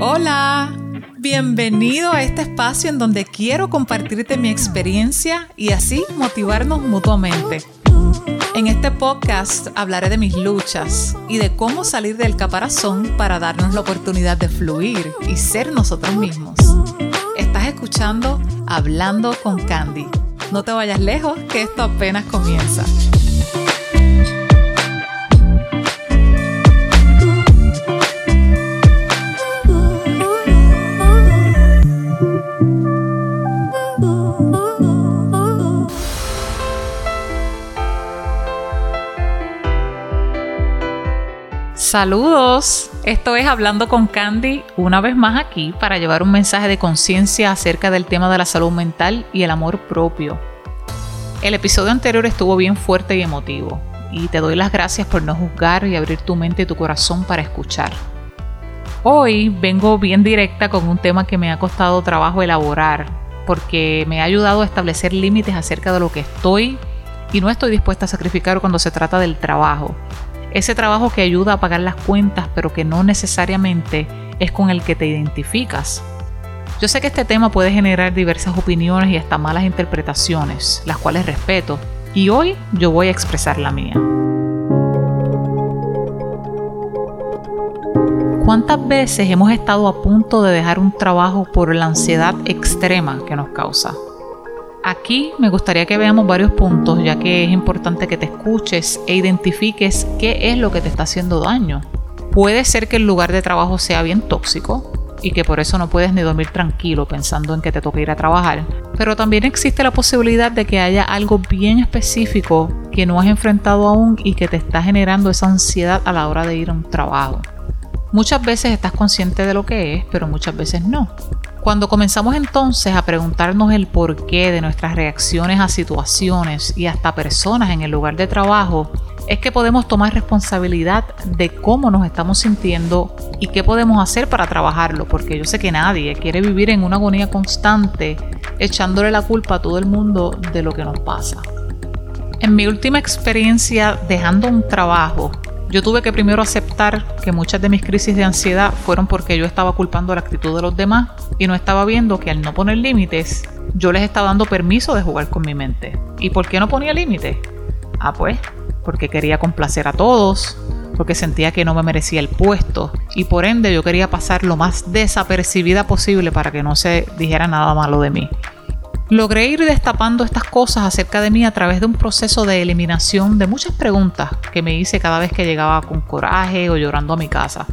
Hola, bienvenido a este espacio en donde quiero compartirte mi experiencia y así motivarnos mutuamente. En este podcast hablaré de mis luchas y de cómo salir del caparazón para darnos la oportunidad de fluir y ser nosotros mismos. Estás escuchando Hablando con Candy. No te vayas lejos, que esto apenas comienza. Saludos, esto es Hablando con Candy, una vez más aquí para llevar un mensaje de conciencia acerca del tema de la salud mental y el amor propio. El episodio anterior estuvo bien fuerte y emotivo, y te doy las gracias por no juzgar y abrir tu mente y tu corazón para escuchar. Hoy vengo bien directa con un tema que me ha costado trabajo elaborar, porque me ha ayudado a establecer límites acerca de lo que estoy y no estoy dispuesta a sacrificar cuando se trata del trabajo ese trabajo que ayuda a pagar las cuentas, pero que no necesariamente es con el que te identificas. Yo sé que este tema puede generar diversas opiniones y hasta malas interpretaciones, las cuales respeto, y hoy yo voy a expresar la mía. ¿Cuántas veces hemos estado a punto de dejar un trabajo por la ansiedad extrema que nos causa? Aquí me gustaría que veamos varios puntos, ya que es importante que te escuches e identifiques qué es lo que te está haciendo daño. Puede ser que el lugar de trabajo sea bien tóxico y que por eso no puedes ni dormir tranquilo pensando en que te toca ir a trabajar, pero también existe la posibilidad de que haya algo bien específico que no has enfrentado aún y que te está generando esa ansiedad a la hora de ir a un trabajo. Muchas veces estás consciente de lo que es, pero muchas veces no. Cuando comenzamos entonces a preguntarnos el porqué de nuestras reacciones a situaciones y hasta personas en el lugar de trabajo, es que podemos tomar responsabilidad de cómo nos estamos sintiendo y qué podemos hacer para trabajarlo, porque yo sé que nadie quiere vivir en una agonía constante echándole la culpa a todo el mundo de lo que nos pasa. En mi última experiencia dejando un trabajo, yo tuve que primero aceptar que muchas de mis crisis de ansiedad fueron porque yo estaba culpando la actitud de los demás y no estaba viendo que al no poner límites, yo les estaba dando permiso de jugar con mi mente. ¿Y por qué no ponía límites? Ah, pues, porque quería complacer a todos, porque sentía que no me merecía el puesto y por ende yo quería pasar lo más desapercibida posible para que no se dijera nada malo de mí. Logré ir destapando estas cosas acerca de mí a través de un proceso de eliminación de muchas preguntas que me hice cada vez que llegaba con coraje o llorando a mi casa.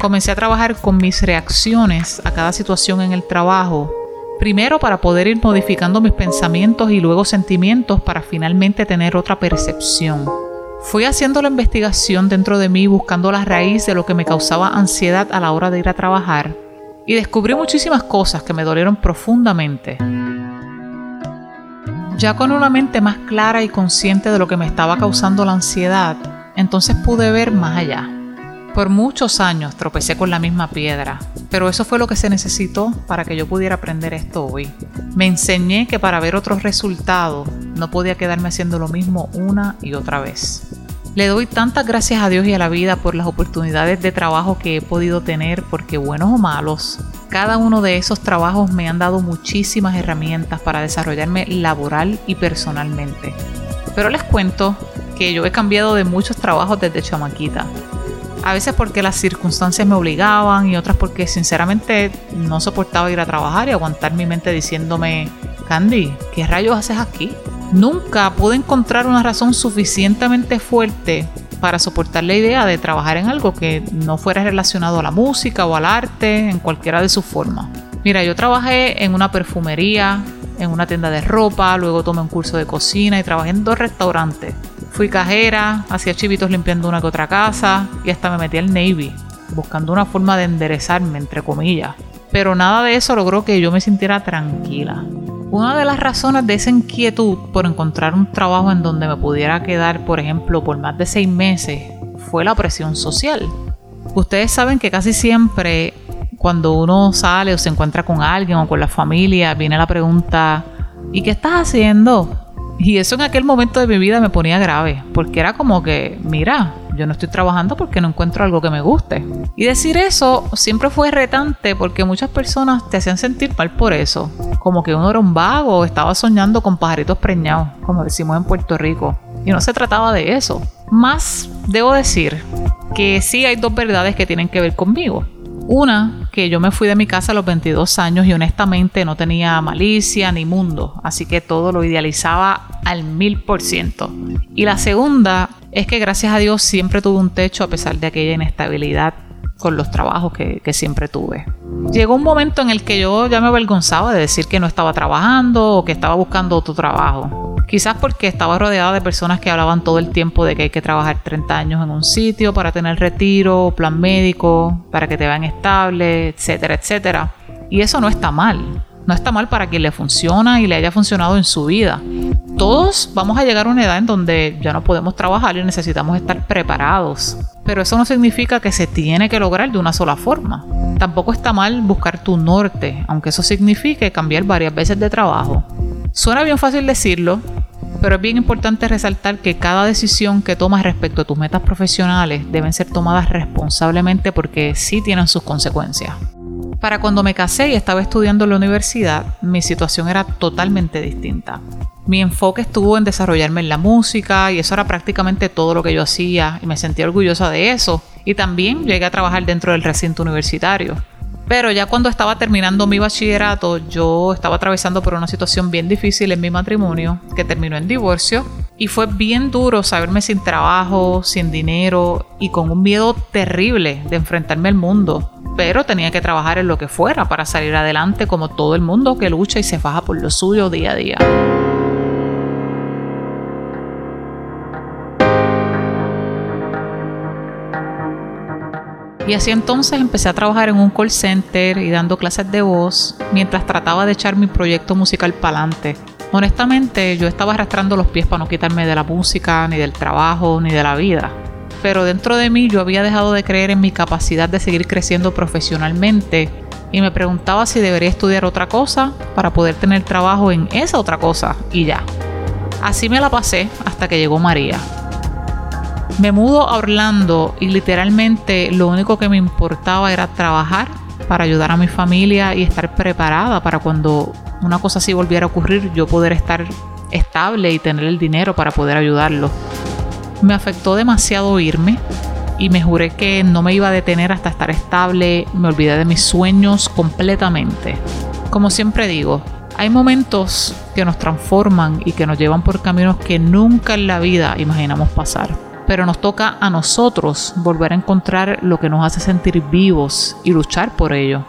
Comencé a trabajar con mis reacciones a cada situación en el trabajo, primero para poder ir modificando mis pensamientos y luego sentimientos para finalmente tener otra percepción. Fui haciendo la investigación dentro de mí buscando la raíz de lo que me causaba ansiedad a la hora de ir a trabajar y descubrí muchísimas cosas que me dolieron profundamente. Ya con una mente más clara y consciente de lo que me estaba causando la ansiedad, entonces pude ver más allá. Por muchos años tropecé con la misma piedra, pero eso fue lo que se necesitó para que yo pudiera aprender esto hoy. Me enseñé que para ver otros resultados no podía quedarme haciendo lo mismo una y otra vez. Le doy tantas gracias a Dios y a la vida por las oportunidades de trabajo que he podido tener, porque buenos o malos, cada uno de esos trabajos me han dado muchísimas herramientas para desarrollarme laboral y personalmente. Pero les cuento que yo he cambiado de muchos trabajos desde chamaquita. A veces porque las circunstancias me obligaban y otras porque sinceramente no soportaba ir a trabajar y aguantar mi mente diciéndome, Candy, ¿qué rayos haces aquí? Nunca pude encontrar una razón suficientemente fuerte para soportar la idea de trabajar en algo que no fuera relacionado a la música o al arte en cualquiera de sus formas. Mira, yo trabajé en una perfumería, en una tienda de ropa, luego tomé un curso de cocina y trabajé en dos restaurantes. Fui cajera, hacía chivitos limpiando una que otra casa y hasta me metí al Navy, buscando una forma de enderezarme, entre comillas. Pero nada de eso logró que yo me sintiera tranquila. Una de las razones de esa inquietud por encontrar un trabajo en donde me pudiera quedar, por ejemplo, por más de seis meses, fue la presión social. Ustedes saben que casi siempre cuando uno sale o se encuentra con alguien o con la familia, viene la pregunta, ¿y qué estás haciendo? Y eso en aquel momento de mi vida me ponía grave, porque era como que, mira, yo no estoy trabajando porque no encuentro algo que me guste. Y decir eso siempre fue retante porque muchas personas te hacían sentir mal por eso, como que uno era un vago estaba soñando con pajaritos preñados, como decimos en Puerto Rico. Y no se trataba de eso. Más debo decir que sí hay dos verdades que tienen que ver conmigo. Una, que yo me fui de mi casa a los 22 años y honestamente no tenía malicia ni mundo, así que todo lo idealizaba al mil por ciento. Y la segunda es que gracias a Dios siempre tuve un techo a pesar de aquella inestabilidad con los trabajos que, que, siempre tuve. Llegó un momento en el que yo ya me avergonzaba de decir que no estaba trabajando o que estaba buscando otro trabajo. Quizás porque estaba rodeada de personas que hablaban todo el tiempo de que hay que trabajar 30 años en un sitio para tener retiro, plan médico, para que te vean estable, etcétera, etcétera. Y eso no está mal. No está mal para quien le funciona y le haya funcionado en su vida. Todos vamos a llegar a una edad en donde ya no podemos trabajar y necesitamos estar preparados. Pero eso no significa que se tiene que lograr de una sola forma. Tampoco está mal buscar tu norte, aunque eso signifique cambiar varias veces de trabajo. Suena bien fácil decirlo, pero es bien importante resaltar que cada decisión que tomas respecto a tus metas profesionales deben ser tomadas responsablemente porque sí tienen sus consecuencias. Para cuando me casé y estaba estudiando en la universidad, mi situación era totalmente distinta. Mi enfoque estuvo en desarrollarme en la música y eso era prácticamente todo lo que yo hacía y me sentía orgullosa de eso. Y también llegué a trabajar dentro del recinto universitario. Pero ya cuando estaba terminando mi bachillerato, yo estaba atravesando por una situación bien difícil en mi matrimonio, que terminó en divorcio, y fue bien duro saberme sin trabajo, sin dinero y con un miedo terrible de enfrentarme al mundo. Pero tenía que trabajar en lo que fuera para salir adelante como todo el mundo que lucha y se faja por lo suyo día a día. Y así entonces empecé a trabajar en un call center y dando clases de voz mientras trataba de echar mi proyecto musical para adelante. Honestamente, yo estaba arrastrando los pies para no quitarme de la música, ni del trabajo, ni de la vida. Pero dentro de mí yo había dejado de creer en mi capacidad de seguir creciendo profesionalmente y me preguntaba si debería estudiar otra cosa para poder tener trabajo en esa otra cosa y ya. Así me la pasé hasta que llegó María. Me mudo a Orlando y literalmente lo único que me importaba era trabajar para ayudar a mi familia y estar preparada para cuando una cosa así volviera a ocurrir, yo poder estar estable y tener el dinero para poder ayudarlo. Me afectó demasiado irme y me juré que no me iba a detener hasta estar estable, me olvidé de mis sueños completamente. Como siempre digo, hay momentos que nos transforman y que nos llevan por caminos que nunca en la vida imaginamos pasar pero nos toca a nosotros volver a encontrar lo que nos hace sentir vivos y luchar por ello.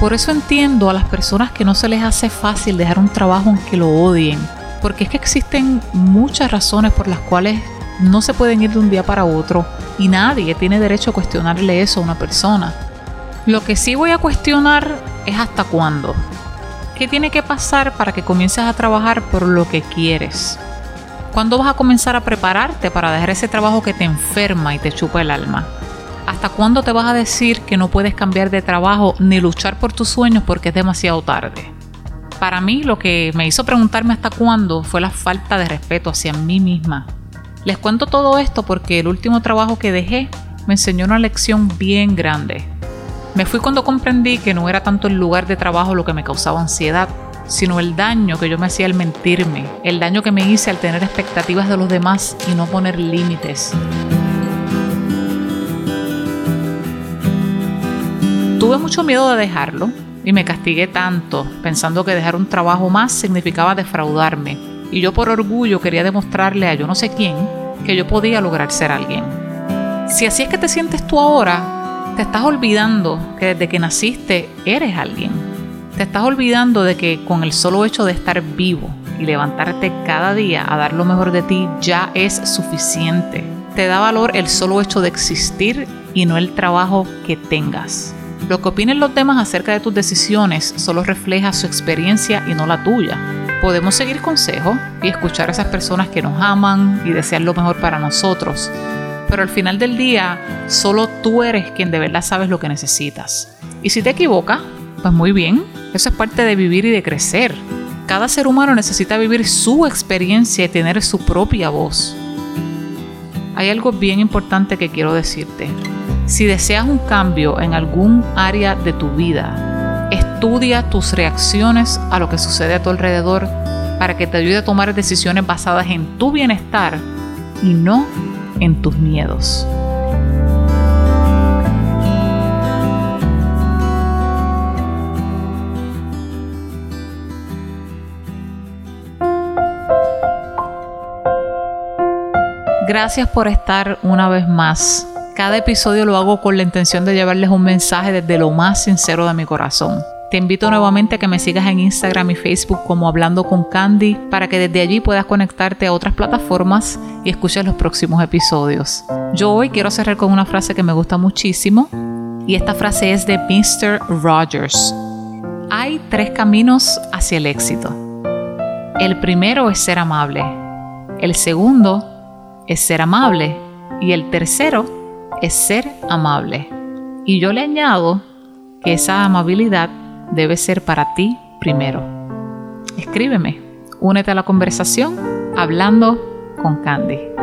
Por eso entiendo a las personas que no se les hace fácil dejar un trabajo aunque lo odien, porque es que existen muchas razones por las cuales no se pueden ir de un día para otro y nadie tiene derecho a cuestionarle eso a una persona. Lo que sí voy a cuestionar es hasta cuándo. ¿Qué tiene que pasar para que comiences a trabajar por lo que quieres? ¿Cuándo vas a comenzar a prepararte para dejar ese trabajo que te enferma y te chupa el alma? ¿Hasta cuándo te vas a decir que no puedes cambiar de trabajo ni luchar por tus sueños porque es demasiado tarde? Para mí lo que me hizo preguntarme hasta cuándo fue la falta de respeto hacia mí misma. Les cuento todo esto porque el último trabajo que dejé me enseñó una lección bien grande. Me fui cuando comprendí que no era tanto el lugar de trabajo lo que me causaba ansiedad, sino el daño que yo me hacía al mentirme, el daño que me hice al tener expectativas de los demás y no poner límites. Tuve mucho miedo de dejarlo y me castigué tanto pensando que dejar un trabajo más significaba defraudarme y yo por orgullo quería demostrarle a yo no sé quién que yo podía lograr ser alguien. Si así es que te sientes tú ahora, te estás olvidando que desde que naciste eres alguien. Te estás olvidando de que con el solo hecho de estar vivo y levantarte cada día a dar lo mejor de ti ya es suficiente. Te da valor el solo hecho de existir y no el trabajo que tengas. Lo que opinen los demás acerca de tus decisiones solo refleja su experiencia y no la tuya. Podemos seguir consejos y escuchar a esas personas que nos aman y desean lo mejor para nosotros, pero al final del día, solo tú eres quien de verdad sabes lo que necesitas. Y si te equivocas, pues muy bien, eso es parte de vivir y de crecer. Cada ser humano necesita vivir su experiencia y tener su propia voz. Hay algo bien importante que quiero decirte. Si deseas un cambio en algún área de tu vida, estudia tus reacciones a lo que sucede a tu alrededor para que te ayude a tomar decisiones basadas en tu bienestar y no en tus miedos. Gracias por estar una vez más. Cada episodio lo hago con la intención de llevarles un mensaje desde lo más sincero de mi corazón. Te invito nuevamente a que me sigas en Instagram y Facebook como Hablando con Candy para que desde allí puedas conectarte a otras plataformas y escuches los próximos episodios. Yo hoy quiero cerrar con una frase que me gusta muchísimo y esta frase es de Mr. Rogers. Hay tres caminos hacia el éxito. El primero es ser amable. El segundo es ser amable y el tercero es ser amable. Y yo le añado que esa amabilidad debe ser para ti primero. Escríbeme, únete a la conversación hablando con Candy.